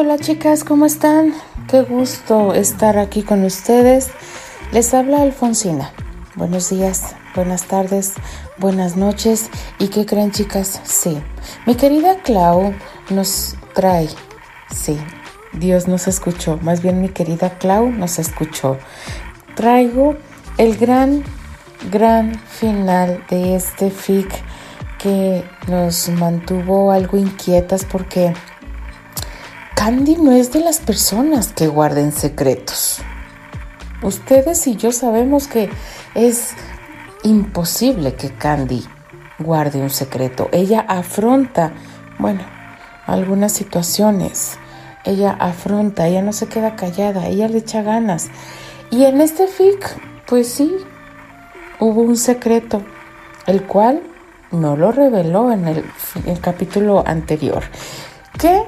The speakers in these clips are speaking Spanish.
Hola chicas, ¿cómo están? Qué gusto estar aquí con ustedes. Les habla Alfonsina. Buenos días, buenas tardes, buenas noches. ¿Y qué creen chicas? Sí, mi querida Clau nos trae, sí, Dios nos escuchó, más bien mi querida Clau nos escuchó. Traigo el gran, gran final de este fic que nos mantuvo algo inquietas porque Candy no es de las personas que guarden secretos. Ustedes y yo sabemos que es imposible que Candy guarde un secreto. Ella afronta, bueno, algunas situaciones. Ella afronta, ella no se queda callada, ella le echa ganas. Y en este fic, pues sí, hubo un secreto, el cual no lo reveló en el, capítulo anterior. ¿Qué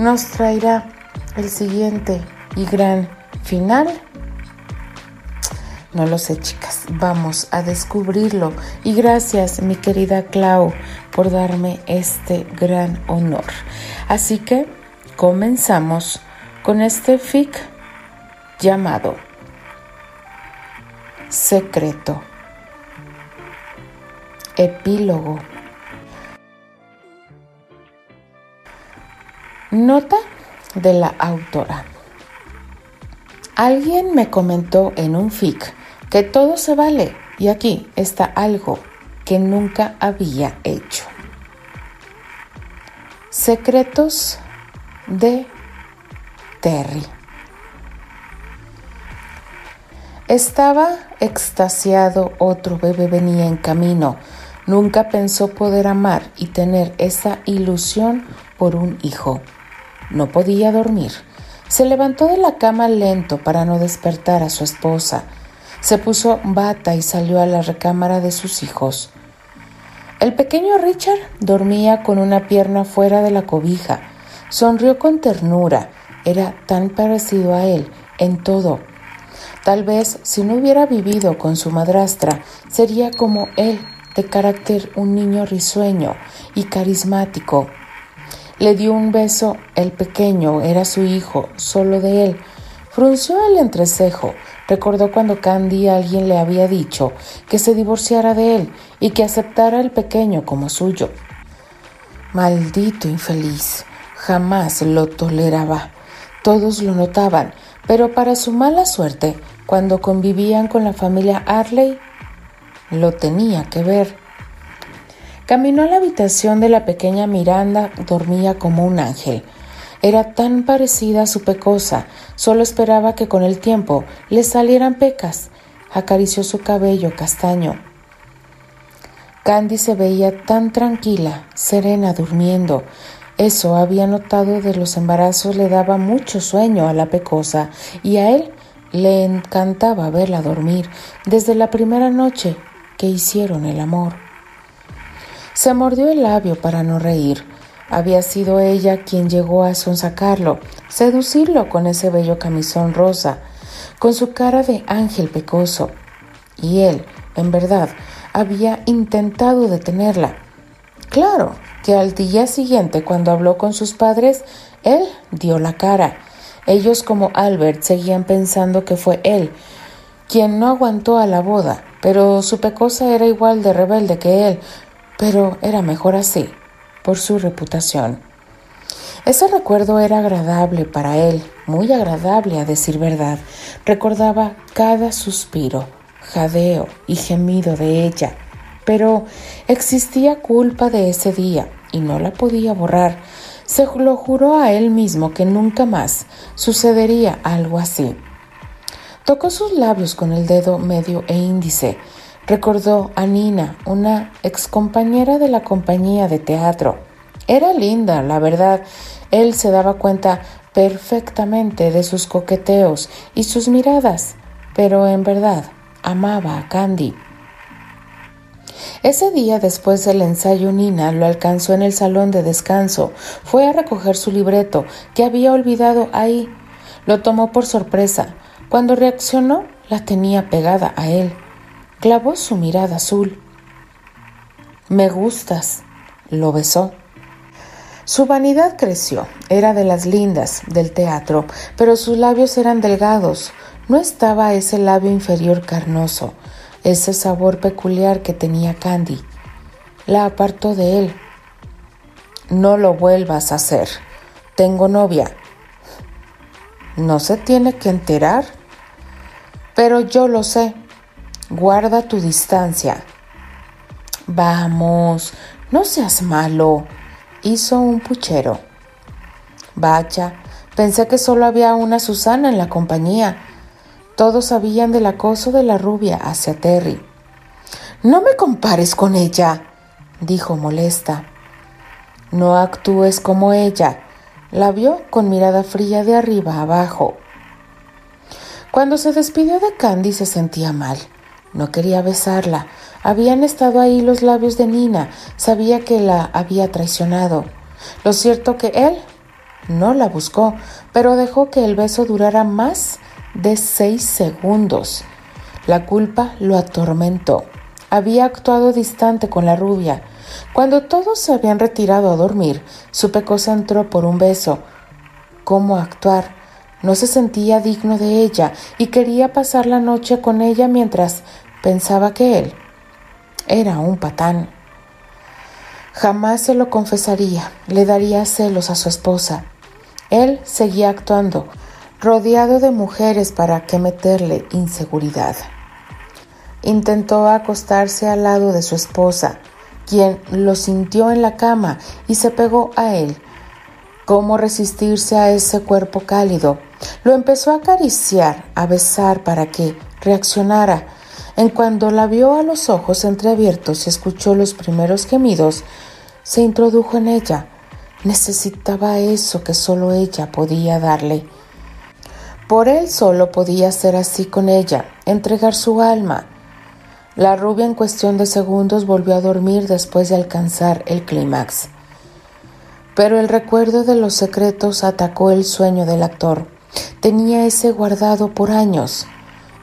nos traerá el siguiente y gran final? No lo sé, chicas. Vamos a descubrirlo. Y gracias, mi querida Clau, por darme este gran honor. Así que comenzamos con este fic llamado Secreto. Epílogo. Nota de la autora. Alguien me comentó en un fic que todo se vale y aquí está algo que nunca había hecho. Secretos de Terry. Estaba extasiado, otro bebé venía en camino. Nunca pensó poder amar y tener esa ilusión por un hijo. No podía dormir. Se levantó de la cama lento para no despertar a su esposa. Se puso bata y salió a la recámara de sus hijos. El pequeño Richard dormía con una pierna fuera de la cobija. Sonrió con ternura. Era tan parecido a él en todo. Tal vez si no hubiera vivido con su madrastra, sería como él, de carácter un niño risueño y carismático. Le dio un beso, el pequeño era su hijo, solo de él. Frunció el entrecejo, recordó cuando Candy alguien le había dicho que se divorciara de él y que aceptara el pequeño como suyo. Maldito infeliz, jamás lo toleraba. Todos lo notaban, pero para su mala suerte, cuando convivían con la familia Arley, lo tenía que ver. Caminó a la habitación de la pequeña Miranda, dormía como un ángel. Era tan parecida a su pecosa, solo esperaba que con el tiempo le salieran pecas. Acarició su cabello castaño. Candy se veía tan tranquila, serena, durmiendo. Eso había notado de los embarazos le daba mucho sueño a la pecosa y a él le encantaba verla dormir desde la primera noche que hicieron el amor. Se mordió el labio para no reír. Había sido ella quien llegó a sonsacarlo, seducirlo con ese bello camisón rosa, con su cara de ángel pecoso. Y él, en verdad, había intentado detenerla. Claro que al día siguiente, cuando habló con sus padres, él dio la cara. Ellos como Albert seguían pensando que fue él quien no aguantó a la boda, pero su pecosa era igual de rebelde que él, pero era mejor así, por su reputación. Ese recuerdo era agradable para él, muy agradable a decir verdad. Recordaba cada suspiro, jadeo y gemido de ella, pero existía culpa de ese día y no la podía borrar. Se lo juró a él mismo que nunca más sucedería algo así. Tocó sus labios con el dedo medio e índice Recordó a Nina, una excompañera de la compañía de teatro. Era linda, la verdad. Él se daba cuenta perfectamente de sus coqueteos y sus miradas, pero en verdad amaba a Candy. Ese día después del ensayo Nina lo alcanzó en el salón de descanso. Fue a recoger su libreto, que había olvidado ahí. Lo tomó por sorpresa. Cuando reaccionó, la tenía pegada a él clavó su mirada azul. Me gustas, lo besó. Su vanidad creció, era de las lindas del teatro, pero sus labios eran delgados, no estaba ese labio inferior carnoso, ese sabor peculiar que tenía Candy. La apartó de él. No lo vuelvas a hacer. Tengo novia. ¿No se tiene que enterar? Pero yo lo sé. Guarda tu distancia. Vamos, no seas malo, hizo un puchero. Vaya, pensé que solo había una Susana en la compañía. Todos sabían del acoso de la rubia hacia Terry. No me compares con ella, dijo molesta. No actúes como ella. La vio con mirada fría de arriba abajo. Cuando se despidió de Candy se sentía mal. No quería besarla. Habían estado ahí los labios de Nina. Sabía que la había traicionado. Lo cierto que él no la buscó, pero dejó que el beso durara más de seis segundos. La culpa lo atormentó. Había actuado distante con la rubia. Cuando todos se habían retirado a dormir, su pecosa entró por un beso. ¿Cómo actuar? No se sentía digno de ella y quería pasar la noche con ella mientras pensaba que él era un patán. Jamás se lo confesaría, le daría celos a su esposa. Él seguía actuando, rodeado de mujeres para que meterle inseguridad. Intentó acostarse al lado de su esposa, quien lo sintió en la cama y se pegó a él. ¿Cómo resistirse a ese cuerpo cálido? Lo empezó a acariciar, a besar para que reaccionara. En cuanto la vio a los ojos entreabiertos y escuchó los primeros gemidos, se introdujo en ella. Necesitaba eso que solo ella podía darle. Por él solo podía ser así con ella, entregar su alma. La rubia en cuestión de segundos volvió a dormir después de alcanzar el clímax. Pero el recuerdo de los secretos atacó el sueño del actor. Tenía ese guardado por años.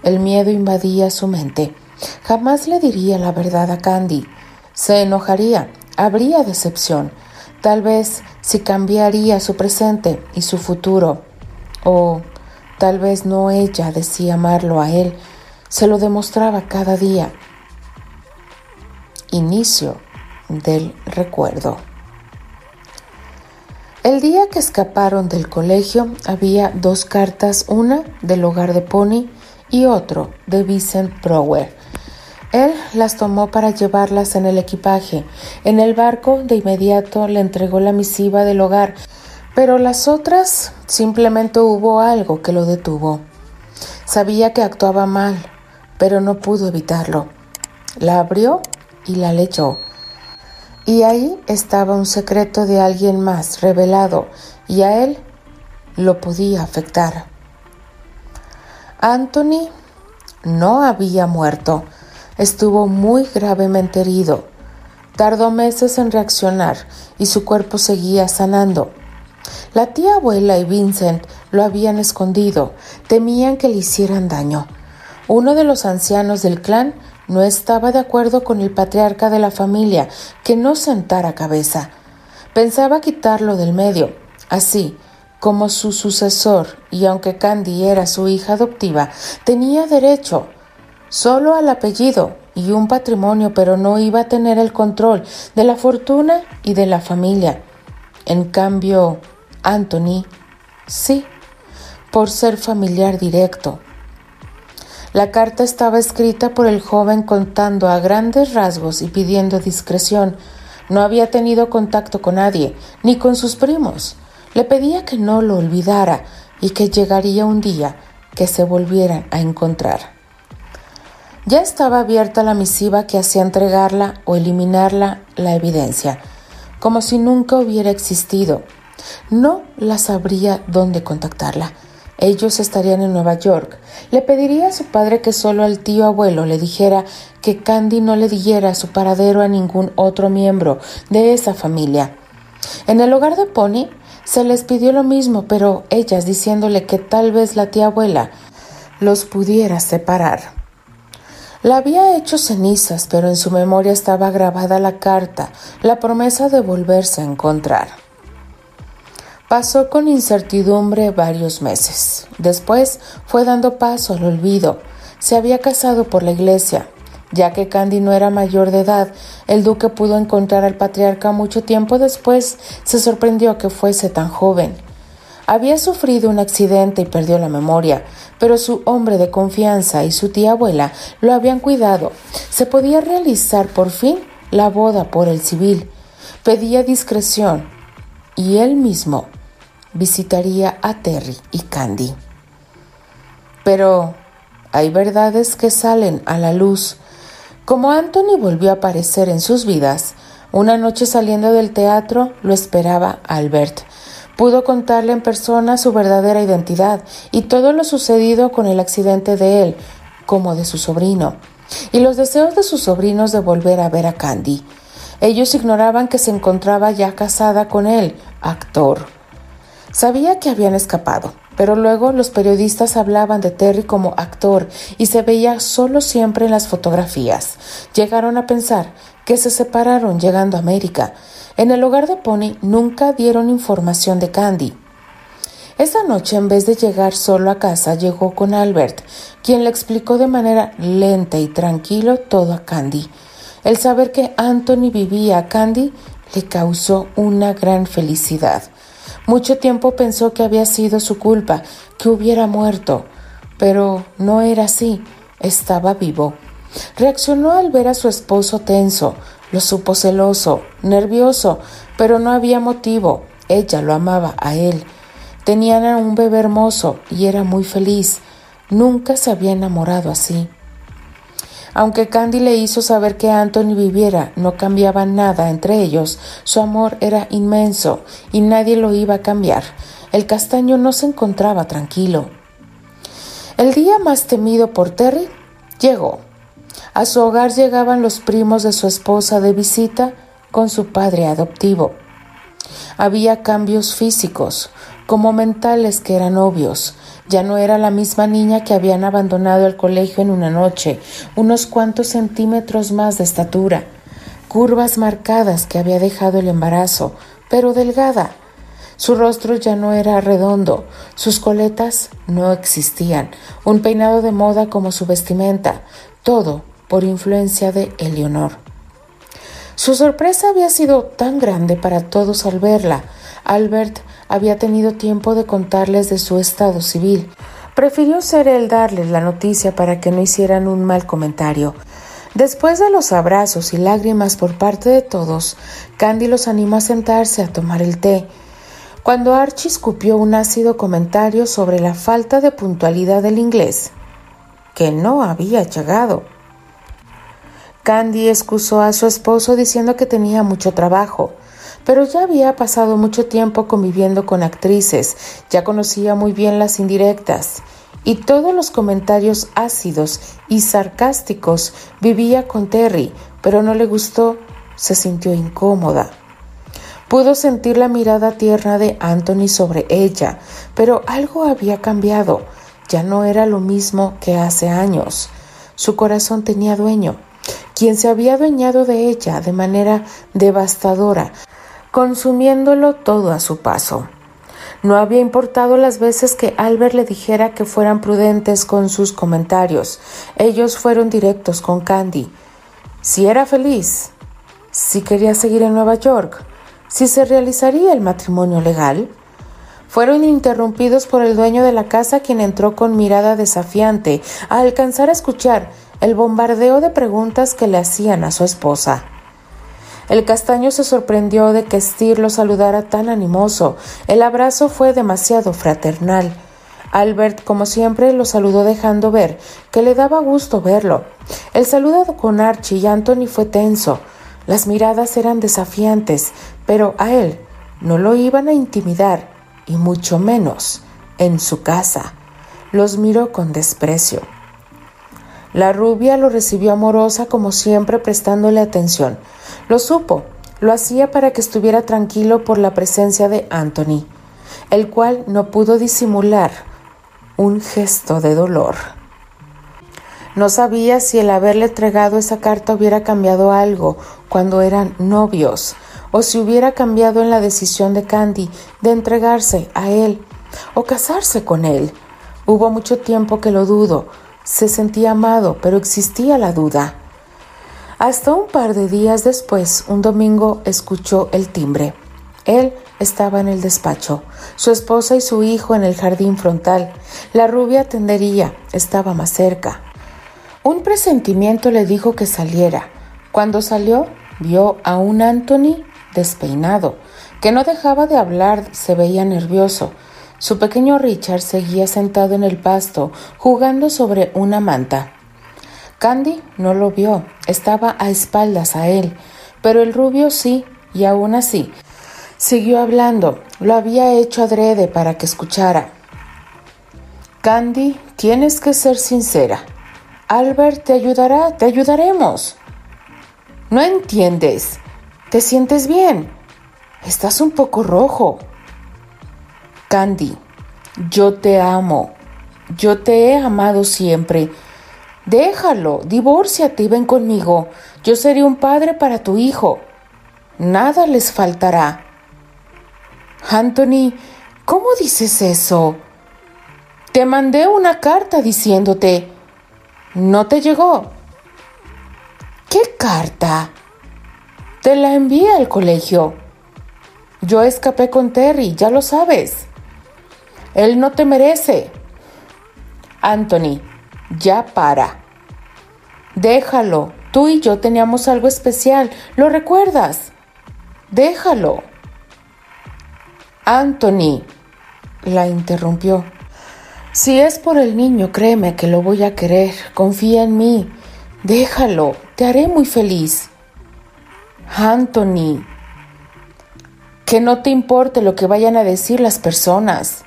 El miedo invadía su mente. Jamás le diría la verdad a Candy. Se enojaría, habría decepción. Tal vez si cambiaría su presente y su futuro. O tal vez no ella decía amarlo a él. Se lo demostraba cada día. Inicio del recuerdo. El día que escaparon del colegio había dos cartas, una del hogar de Pony y otro de Vincent Brower. Él las tomó para llevarlas en el equipaje. En el barco de inmediato le entregó la misiva del hogar, pero las otras simplemente hubo algo que lo detuvo. Sabía que actuaba mal, pero no pudo evitarlo. La abrió y la leyó. Y ahí estaba un secreto de alguien más revelado y a él lo podía afectar. Anthony no había muerto, estuvo muy gravemente herido. Tardó meses en reaccionar y su cuerpo seguía sanando. La tía abuela y Vincent lo habían escondido, temían que le hicieran daño. Uno de los ancianos del clan no estaba de acuerdo con el patriarca de la familia, que no sentara cabeza. Pensaba quitarlo del medio. Así, como su sucesor, y aunque Candy era su hija adoptiva, tenía derecho solo al apellido y un patrimonio, pero no iba a tener el control de la fortuna y de la familia. En cambio, Anthony, sí, por ser familiar directo, la carta estaba escrita por el joven contando a grandes rasgos y pidiendo discreción. No había tenido contacto con nadie, ni con sus primos. Le pedía que no lo olvidara y que llegaría un día que se volvieran a encontrar. Ya estaba abierta la misiva que hacía entregarla o eliminarla la evidencia, como si nunca hubiera existido. No la sabría dónde contactarla. Ellos estarían en Nueva York. Le pediría a su padre que solo al tío abuelo le dijera que Candy no le diera su paradero a ningún otro miembro de esa familia. En el hogar de Pony se les pidió lo mismo, pero ellas diciéndole que tal vez la tía abuela los pudiera separar. La había hecho cenizas, pero en su memoria estaba grabada la carta, la promesa de volverse a encontrar. Pasó con incertidumbre varios meses. Después fue dando paso al olvido. Se había casado por la iglesia. Ya que Candy no era mayor de edad, el duque pudo encontrar al patriarca mucho tiempo después. Se sorprendió que fuese tan joven. Había sufrido un accidente y perdió la memoria, pero su hombre de confianza y su tía abuela lo habían cuidado. Se podía realizar por fin la boda por el civil. Pedía discreción y él mismo visitaría a Terry y Candy. Pero hay verdades que salen a la luz. Como Anthony volvió a aparecer en sus vidas, una noche saliendo del teatro lo esperaba Albert Pudo contarle en persona su verdadera identidad y todo lo sucedido con el accidente de él, como de su sobrino, y los deseos de sus sobrinos de volver a ver a Candy. Ellos ignoraban que se encontraba ya casada con él, actor. Sabía que habían escapado, pero luego los periodistas hablaban de Terry como actor y se veía solo siempre en las fotografías. Llegaron a pensar que se separaron llegando a América en el hogar de Pony nunca dieron información de Candy. Esa noche, en vez de llegar solo a casa, llegó con Albert, quien le explicó de manera lenta y tranquilo todo a Candy. El saber que Anthony vivía a Candy le causó una gran felicidad. Mucho tiempo pensó que había sido su culpa, que hubiera muerto, pero no era así, estaba vivo. Reaccionó al ver a su esposo tenso, lo supo celoso, nervioso, pero no había motivo. Ella lo amaba a él. Tenían a un bebé hermoso y era muy feliz. Nunca se había enamorado así. Aunque Candy le hizo saber que Anthony viviera, no cambiaba nada entre ellos. Su amor era inmenso y nadie lo iba a cambiar. El castaño no se encontraba tranquilo. El día más temido por Terry llegó. A su hogar llegaban los primos de su esposa de visita con su padre adoptivo. Había cambios físicos, como mentales que eran obvios. Ya no era la misma niña que habían abandonado el colegio en una noche, unos cuantos centímetros más de estatura, curvas marcadas que había dejado el embarazo, pero delgada. Su rostro ya no era redondo, sus coletas no existían, un peinado de moda como su vestimenta, todo por influencia de Eleonor. Su sorpresa había sido tan grande para todos al verla. Albert había tenido tiempo de contarles de su estado civil. Prefirió ser él darles la noticia para que no hicieran un mal comentario. Después de los abrazos y lágrimas por parte de todos, Candy los animó a sentarse a tomar el té. Cuando Archie escupió un ácido comentario sobre la falta de puntualidad del inglés, que no había llegado. Candy excusó a su esposo diciendo que tenía mucho trabajo, pero ya había pasado mucho tiempo conviviendo con actrices, ya conocía muy bien las indirectas y todos los comentarios ácidos y sarcásticos vivía con Terry, pero no le gustó, se sintió incómoda. Pudo sentir la mirada tierna de Anthony sobre ella, pero algo había cambiado, ya no era lo mismo que hace años. Su corazón tenía dueño quien se había adueñado de ella de manera devastadora, consumiéndolo todo a su paso. No había importado las veces que Albert le dijera que fueran prudentes con sus comentarios. Ellos fueron directos con Candy. Si era feliz, si quería seguir en Nueva York, si se realizaría el matrimonio legal. Fueron interrumpidos por el dueño de la casa quien entró con mirada desafiante a alcanzar a escuchar el bombardeo de preguntas que le hacían a su esposa. El castaño se sorprendió de que Steer lo saludara tan animoso. El abrazo fue demasiado fraternal. Albert, como siempre, lo saludó dejando ver que le daba gusto verlo. El saludo con Archie y Anthony fue tenso. Las miradas eran desafiantes, pero a él no lo iban a intimidar, y mucho menos en su casa. Los miró con desprecio. La rubia lo recibió amorosa como siempre prestándole atención. Lo supo, lo hacía para que estuviera tranquilo por la presencia de Anthony, el cual no pudo disimular un gesto de dolor. No sabía si el haberle entregado esa carta hubiera cambiado algo cuando eran novios, o si hubiera cambiado en la decisión de Candy de entregarse a él o casarse con él. Hubo mucho tiempo que lo dudo. Se sentía amado, pero existía la duda. Hasta un par de días después, un domingo, escuchó el timbre. Él estaba en el despacho, su esposa y su hijo en el jardín frontal. La rubia tendería estaba más cerca. Un presentimiento le dijo que saliera. Cuando salió, vio a un Anthony despeinado, que no dejaba de hablar, se veía nervioso. Su pequeño Richard seguía sentado en el pasto, jugando sobre una manta. Candy no lo vio, estaba a espaldas a él, pero el rubio sí, y aún así, siguió hablando, lo había hecho adrede para que escuchara. Candy, tienes que ser sincera. Albert te ayudará, te ayudaremos. No entiendes. ¿Te sientes bien? Estás un poco rojo. Candy, yo te amo. Yo te he amado siempre Déjalo, divórciate y ven conmigo. Yo seré un padre para tu hijo. Nada les faltará. Anthony, ¿cómo dices eso? Te mandé una carta diciéndote. ¿No te llegó? ¿Qué carta? Te la envié al colegio. Yo escapé con Terry, ya lo sabes. Él no te merece. Anthony, ya para. Déjalo. Tú y yo teníamos algo especial. ¿Lo recuerdas? Déjalo. Anthony, la interrumpió. Si es por el niño, créeme que lo voy a querer. Confía en mí. Déjalo. Te haré muy feliz. Anthony, que no te importe lo que vayan a decir las personas.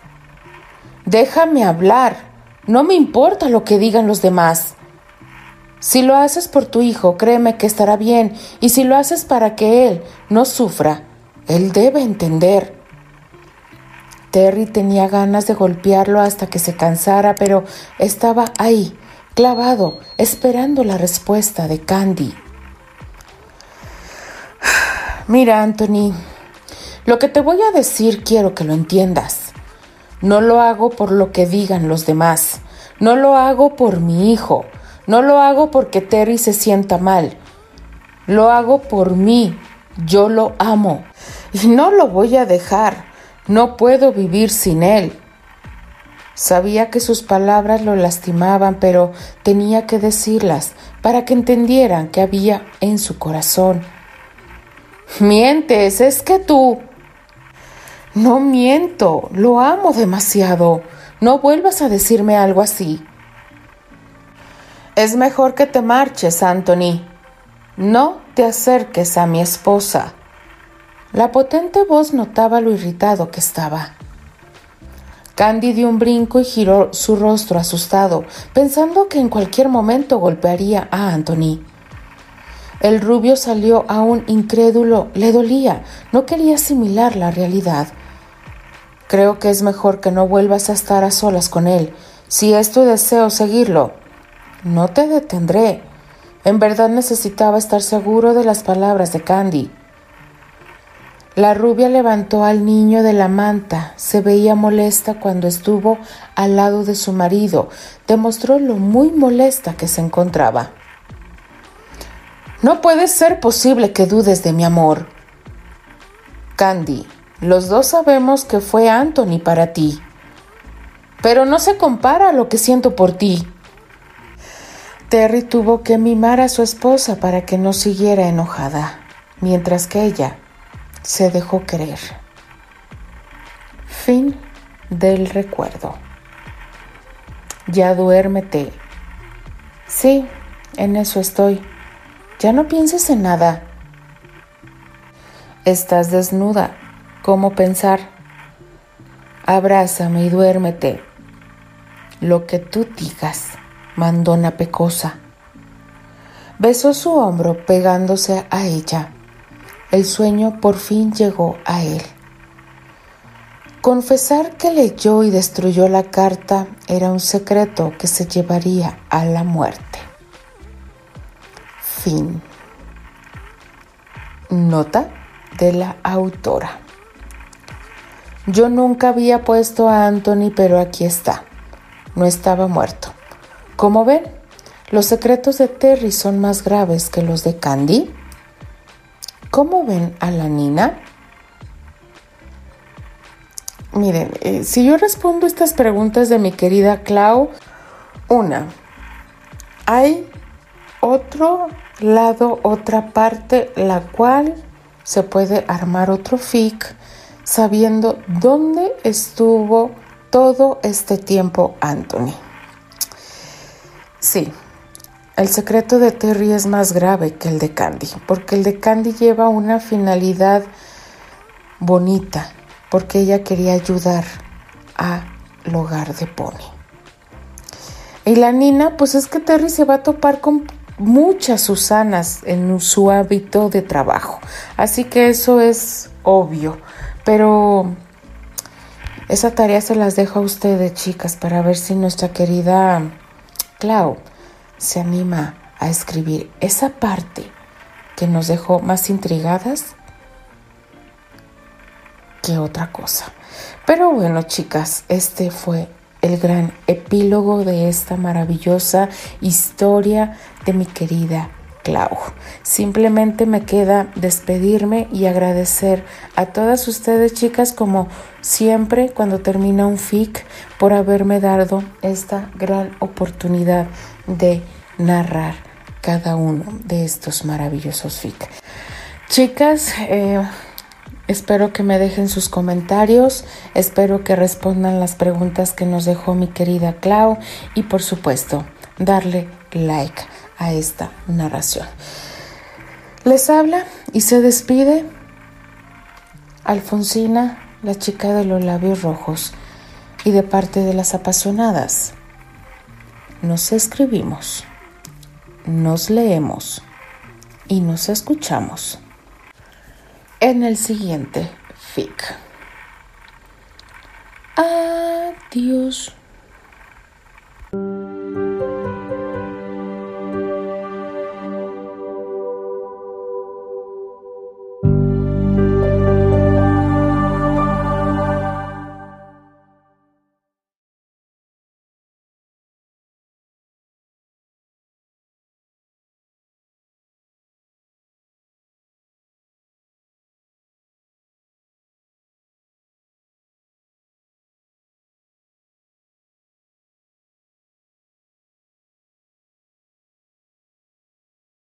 Déjame hablar. No me importa lo que digan los demás. Si lo haces por tu hijo, créeme que estará bien, y si lo haces para que él no sufra, él debe entender. Terry tenía ganas de golpearlo hasta que se cansara, pero estaba ahí, clavado, esperando la respuesta de Candy. Mira, Anthony, lo que te voy a decir quiero que lo entiendas. No lo hago por lo que digan los demás. No lo hago por mi hijo. No lo hago porque Terry se sienta mal. Lo hago por mí. Yo lo amo. Y no lo voy a dejar. No puedo vivir sin él. Sabía que sus palabras lo lastimaban, pero tenía que decirlas para que entendieran que había en su corazón. Mientes, es que tú... No miento, lo amo demasiado. No vuelvas a decirme algo así. Es mejor que te marches, Anthony. No te acerques a mi esposa. La potente voz notaba lo irritado que estaba. Candy dio un brinco y giró su rostro asustado, pensando que en cualquier momento golpearía a Anthony. El rubio salió aún incrédulo, le dolía, no quería asimilar la realidad. Creo que es mejor que no vuelvas a estar a solas con él. Si es tu deseo seguirlo, no te detendré. En verdad necesitaba estar seguro de las palabras de Candy. La rubia levantó al niño de la manta. Se veía molesta cuando estuvo al lado de su marido. Demostró lo muy molesta que se encontraba. No puede ser posible que dudes de mi amor. Candy, los dos sabemos que fue Anthony para ti. Pero no se compara lo que siento por ti. Terry tuvo que mimar a su esposa para que no siguiera enojada, mientras que ella se dejó querer. Fin del recuerdo. Ya duérmete. Sí, en eso estoy. Ya no pienses en nada. Estás desnuda cómo pensar. Abrázame y duérmete. Lo que tú digas, mandona pecosa. Besó su hombro pegándose a ella. El sueño por fin llegó a él. Confesar que leyó y destruyó la carta era un secreto que se llevaría a la muerte. Fin. Nota de la autora. Yo nunca había puesto a Anthony, pero aquí está. No estaba muerto. Como ven, los secretos de Terry son más graves que los de Candy. ¿Cómo ven a la Nina? Miren, eh, si yo respondo estas preguntas de mi querida Clau, una, hay otro lado, otra parte, la cual se puede armar otro fic sabiendo dónde estuvo todo este tiempo Anthony. Sí, el secreto de Terry es más grave que el de Candy, porque el de Candy lleva una finalidad bonita, porque ella quería ayudar al hogar de Pony. Y la Nina, pues es que Terry se va a topar con muchas Susanas en su hábito de trabajo, así que eso es obvio. Pero esa tarea se las dejo a ustedes, chicas, para ver si nuestra querida Clau se anima a escribir esa parte que nos dejó más intrigadas que otra cosa. Pero bueno, chicas, este fue el gran epílogo de esta maravillosa historia de mi querida Clau. Simplemente me queda despedirme y agradecer a todas ustedes chicas como siempre cuando termina un FIC por haberme dado esta gran oportunidad de narrar cada uno de estos maravillosos FIC. Chicas, eh, espero que me dejen sus comentarios, espero que respondan las preguntas que nos dejó mi querida Clau y por supuesto darle like a esta narración. Les habla y se despide Alfonsina, la chica de los labios rojos, y de parte de las apasionadas. Nos escribimos, nos leemos y nos escuchamos en el siguiente FIC. Adiós.